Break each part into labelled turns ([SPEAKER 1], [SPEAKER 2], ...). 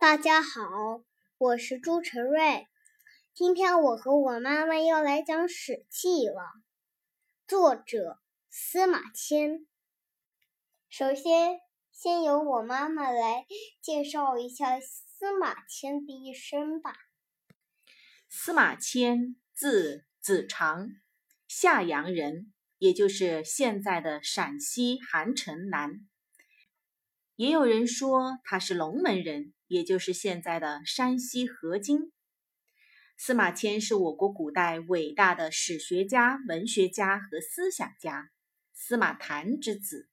[SPEAKER 1] 大家好，我是朱晨瑞。今天我和我妈妈要来讲《史记》了。作者司马迁。首先，先由我妈妈来介绍一下司马迁的一生吧。
[SPEAKER 2] 司马迁，字子长，夏阳人，也就是现在的陕西韩城南。也有人说他是龙门人。也就是现在的山西河津，司马迁是我国古代伟大的史学家、文学家和思想家，司马谈之子。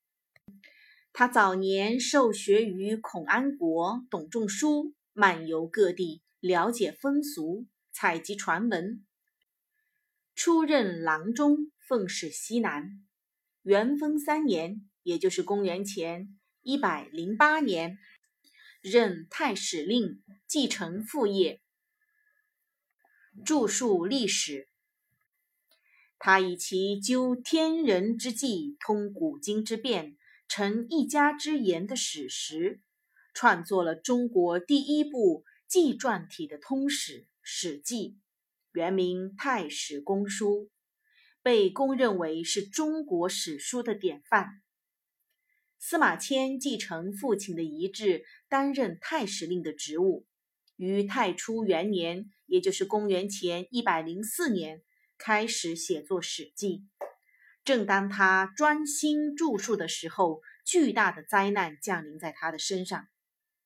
[SPEAKER 2] 他早年受学于孔安国、董仲舒，漫游各地，了解风俗，采集传闻。出任郎中，奉使西南。元丰三年，也就是公元前一百零八年。任太史令，继承父业，著述历史。他以其究天人之际，通古今之变，成一家之言的史实，创作了中国第一部纪传体的通史《史记》，原名《太史公书》，被公认为是中国史书的典范。司马迁继承父亲的遗志，担任太史令的职务。于太初元年，也就是公元前一百零四年，开始写作《史记》。正当他专心著述的时候，巨大的灾难降临在他的身上。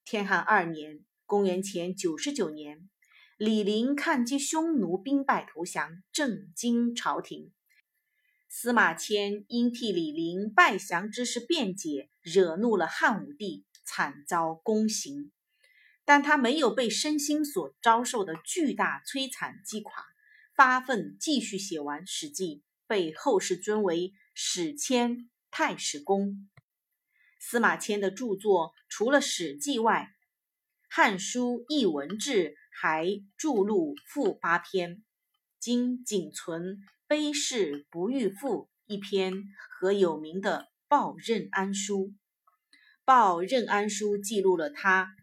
[SPEAKER 2] 天汉二年，公元前九十九年，李陵抗击匈奴，兵败投降，震惊朝廷。司马迁因替李陵败降之事辩解，惹怒了汉武帝，惨遭宫刑。但他没有被身心所遭受的巨大摧残击垮，发奋继续写完《史记》，被后世尊为史迁太史公。司马迁的著作除了《史记》外，《汉书·艺文志》还著录赋八篇，今仅存。《悲士不遇赋》一篇和有名的《报任安书》，《报任安书》记录了他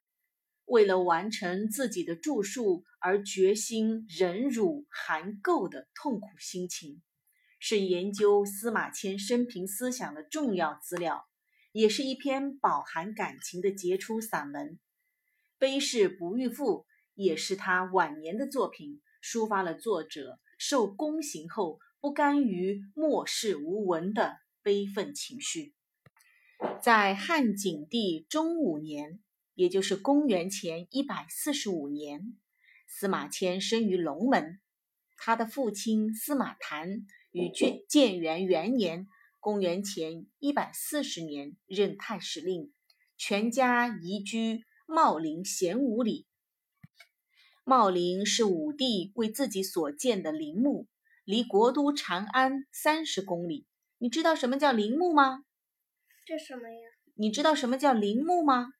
[SPEAKER 2] 为了完成自己的著述而决心忍辱含垢的痛苦心情，是研究司马迁生平思想的重要资料，也是一篇饱含感情的杰出散文。《悲士不遇赋》也是他晚年的作品，抒发了作者。受宫刑后不甘于末世无闻的悲愤情绪，在汉景帝中五年，也就是公元前一百四十五年，司马迁生于龙门。他的父亲司马谈于建建元元年（公元前一百四十年）任太史令，全家移居茂陵贤武里。茂陵是武帝为自己所建的陵墓，离国都长安三十公里。你知道什么叫陵墓吗？
[SPEAKER 1] 这什么呀？
[SPEAKER 2] 你知道什么叫陵墓吗？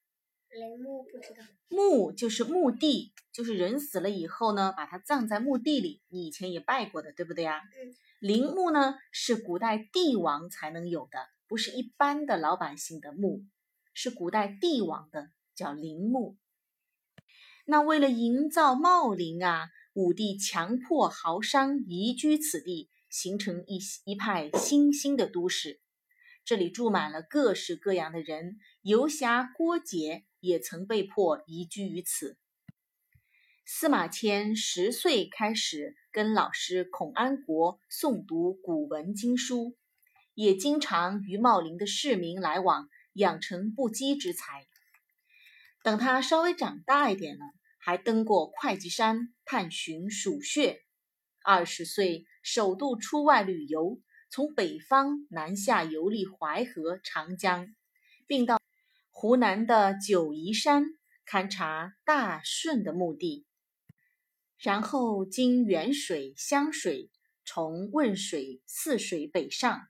[SPEAKER 1] 陵墓不知道。
[SPEAKER 2] 墓就是墓地，就是人死了以后呢，把它葬在墓地里。你以前也拜过的，对不对呀？
[SPEAKER 1] 嗯。
[SPEAKER 2] 陵墓呢，是古代帝王才能有的，不是一般的老百姓的墓，是古代帝王的，叫陵墓。那为了营造茂陵啊，武帝强迫豪商移居此地，形成一一派新兴的都市。这里住满了各式各样的人，游侠郭解也曾被迫移居于此。司马迁十岁开始跟老师孔安国诵读古文经书，也经常与茂陵的市民来往，养成不羁之才。等他稍微长大一点了。还登过会稽山探寻蜀穴，二十岁首度出外旅游，从北方南下游历淮河、长江，并到湖南的九嶷山勘察大舜的墓地，然后经沅水、湘水，从汶水、泗水北上，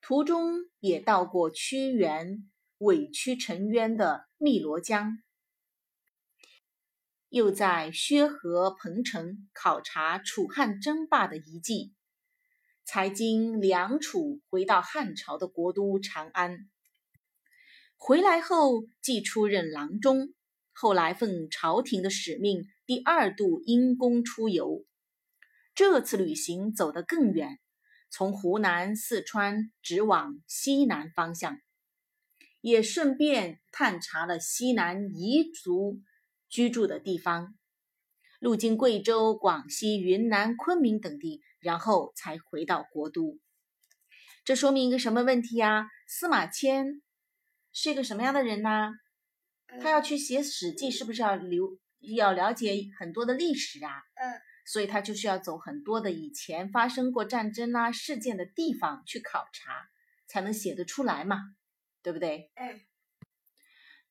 [SPEAKER 2] 途中也到过屈原委曲沉冤的汨罗江。又在薛河、彭城考察楚汉争霸的遗迹，才经梁楚回到汉朝的国都长安。回来后，即出任郎中，后来奉朝廷的使命，第二度因公出游。这次旅行走得更远，从湖南、四川直往西南方向，也顺便探查了西南彝族居住的地方，路经贵州、广西、云南、昆明等地，然后才回到国都。这说明一个什么问题呀？司马迁是一个什么样的人呢？他要去写《史记》，是不是要留要了解很多的历史啊？
[SPEAKER 1] 嗯，
[SPEAKER 2] 所以他就是要走很多的以前发生过战争啊事件的地方去考察，才能写得出来嘛，对不对？
[SPEAKER 1] 嗯。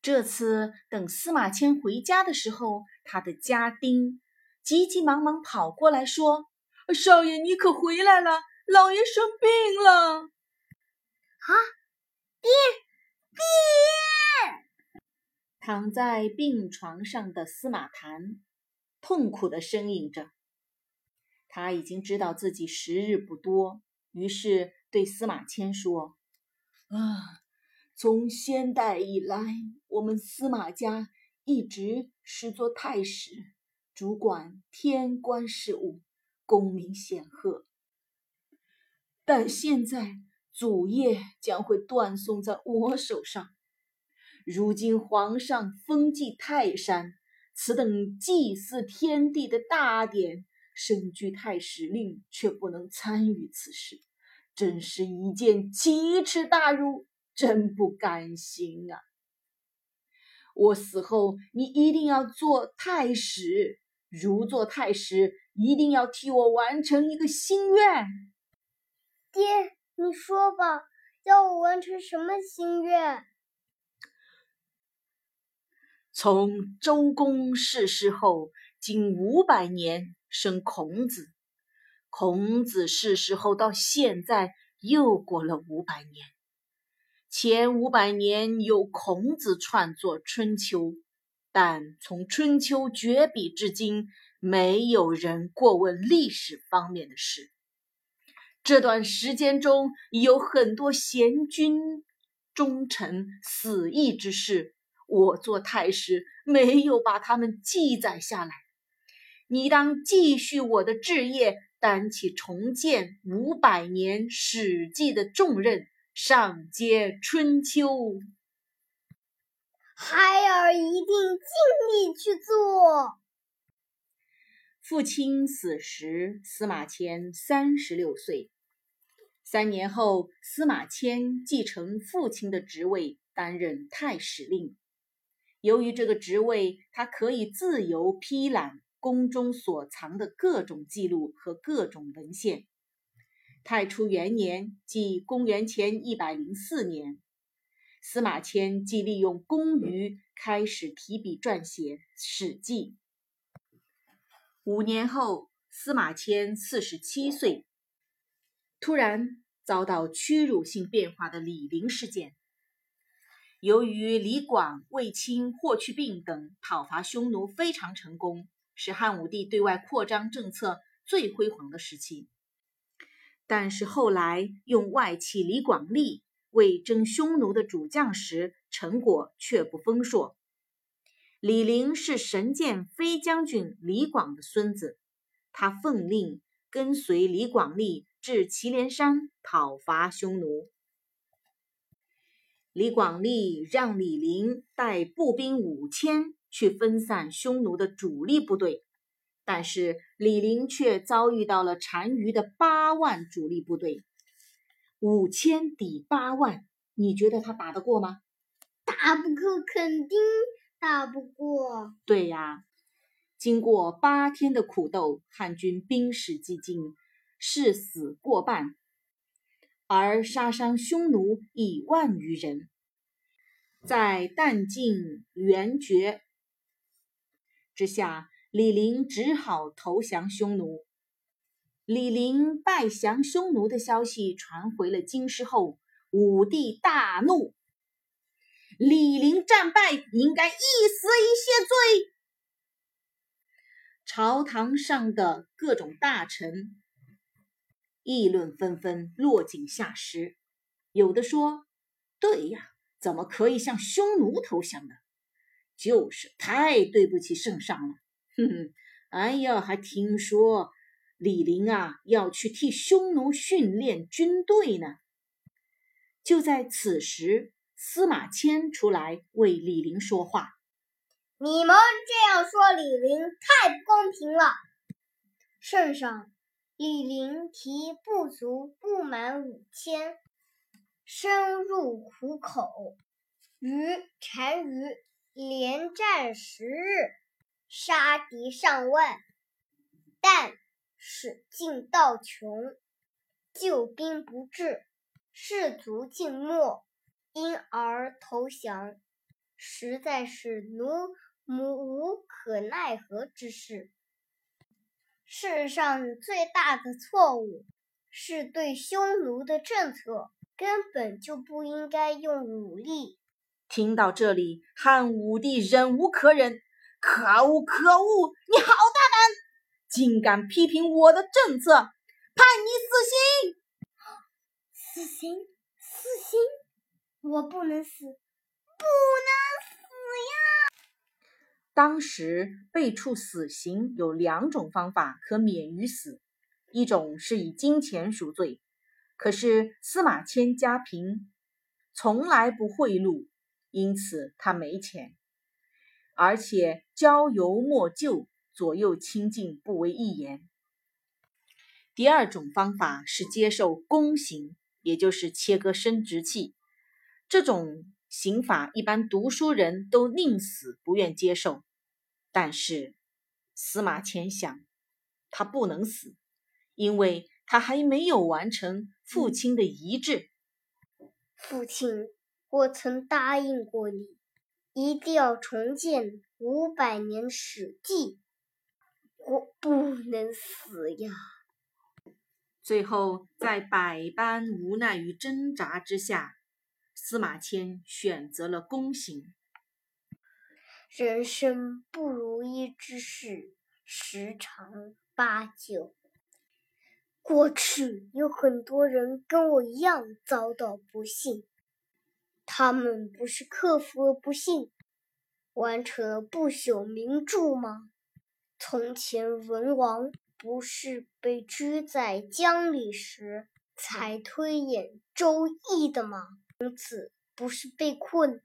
[SPEAKER 2] 这次等司马迁回家的时候，他的家丁急急忙忙跑过来说：“少爷，你可回来了，老爷生病了。”
[SPEAKER 1] 啊，爹爹！
[SPEAKER 2] 躺在病床上的司马谈痛苦地呻吟着，他已经知道自己时日不多，于是对司马迁说：“啊，从先代以来，我们司马家一直是做太史，主管天官事务，功名显赫。但现在祖业将会断送在我手上。”如今皇上封祭泰山，此等祭祀天地的大典，身居太史令却不能参与此事，真是一件奇耻大辱，真不甘心啊！我死后，你一定要做太史，如做太史，一定要替我完成一个心愿。
[SPEAKER 1] 爹，你说吧，要我完成什么心愿？
[SPEAKER 2] 从周公逝世后，经五百年生孔子。孔子逝世后到现在又过了五百年。前五百年有孔子创作《春秋》，但从春秋绝笔至今，没有人过问历史方面的事。这段时间中有很多贤君忠臣死义之事。我做太师，没有把他们记载下来。你当继续我的志业，担起重建五百年《史记》的重任，上接《春秋》。
[SPEAKER 1] 孩儿一定尽力去做。
[SPEAKER 2] 父亲死时，司马迁三十六岁。三年后，司马迁继承父亲的职位，担任太史令。由于这个职位，他可以自由批览宫中所藏的各种记录和各种文献。太初元年，即公元前一百零四年，司马迁即利用公余开始提笔撰写《史记》。五年后，司马迁四十七岁，突然遭到屈辱性变化的李陵事件。由于李广、卫青、霍去病等讨伐匈奴非常成功，是汉武帝对外扩张政策最辉煌的时期。但是后来用外戚李广利为征匈奴的主将时，成果却不丰硕。李陵是神剑飞将军李广的孙子，他奉令跟随李广利至祁连山讨伐匈奴。李广利让李陵带步兵五千去分散匈奴的主力部队，但是李陵却遭遇到了单于的八万主力部队。五千抵八万，你觉得他打得过吗？
[SPEAKER 1] 打不过，肯定打不过。
[SPEAKER 2] 对呀，经过八天的苦斗，汉军兵士几尽，士死过半。而杀伤匈奴以万余人，在弹尽援绝之下，李陵只好投降匈奴。李陵败降匈奴的消息传回了京师后，武帝大怒，李陵战败，应该一死一谢罪。朝堂上的各种大臣。议论纷纷，落井下石。有的说：“对呀，怎么可以向匈奴投降呢？”就是太对不起圣上了。哼哼，哎呀，还听说李陵啊要去替匈奴训练军队呢。就在此时，司马迁出来为李陵说话：“
[SPEAKER 1] 你们这样说李陵太不公平了。圣上，李陵提不足不满五千，深入虎口，与单于连战十日，杀敌上万，但使尽道穷，救兵不至。”士卒尽没，因而投降，实在是奴母无可奈何之事。世上最大的错误是对匈奴的政策根本就不应该用武力。
[SPEAKER 2] 听到这里，汉武帝忍无可忍：“可恶，可恶！你好大胆，竟敢批评我的政策，判你死刑！”
[SPEAKER 1] 死刑，死刑！我不能死，不能死呀！
[SPEAKER 2] 当时被处死刑有两种方法可免于死，一种是以金钱赎罪，可是司马迁家贫，从来不贿赂，因此他没钱，而且交游莫救，左右亲近不为一言。第二种方法是接受宫刑。也就是切割生殖器，这种刑法一般读书人都宁死不愿接受。但是司马迁想，他不能死，因为他还没有完成父亲的遗志。
[SPEAKER 1] 父亲，我曾答应过你，一定要重建五百年史记，我不能死呀。
[SPEAKER 2] 最后，在百般无奈与挣扎之下，司马迁选择了宫刑。
[SPEAKER 1] 人生不如意之事十常八九。过去有很多人跟我一样遭到不幸，他们不是克服了不幸，完成了不朽名著吗？从前文王。不是被拘在江里时才推演《周易》的吗？孔子不是被困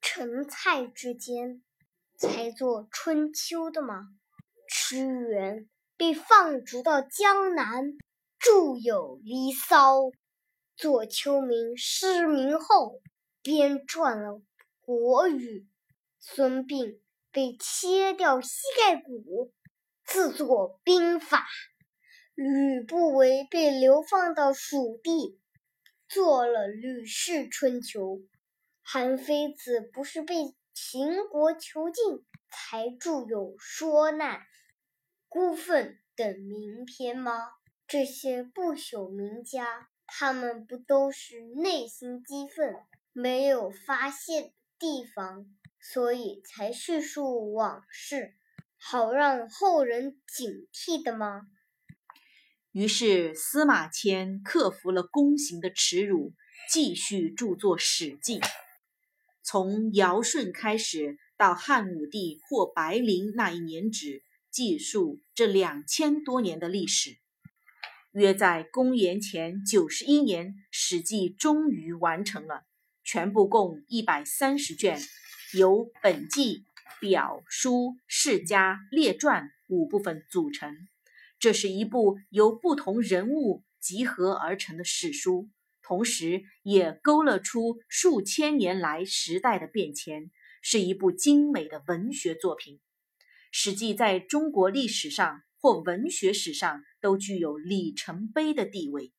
[SPEAKER 1] 陈蔡之间才做《春秋》的吗？屈原被放逐到江南，著有《离骚》；左丘明失明后编撰了《国语》；孙膑被切掉膝盖骨。自作兵法，吕不韦被流放到蜀地，做了《吕氏春秋》；韩非子不是被秦国囚禁，才著有《说难》《孤愤》等名篇吗？这些不朽名家，他们不都是内心激愤，没有发泄地方，所以才叙述往事。好让后人警惕的吗？
[SPEAKER 2] 于是司马迁克服了宫刑的耻辱，继续著作《史记》。从尧舜开始，到汉武帝获白陵那一年止，记述这两千多年的历史。约在公元前九十一年，《史记》终于完成了，全部共一百三十卷，由本纪。表书世家列传五部分组成，这是一部由不同人物集合而成的史书，同时也勾勒出数千年来时代的变迁，是一部精美的文学作品。《史记》在中国历史上或文学史上都具有里程碑的地位。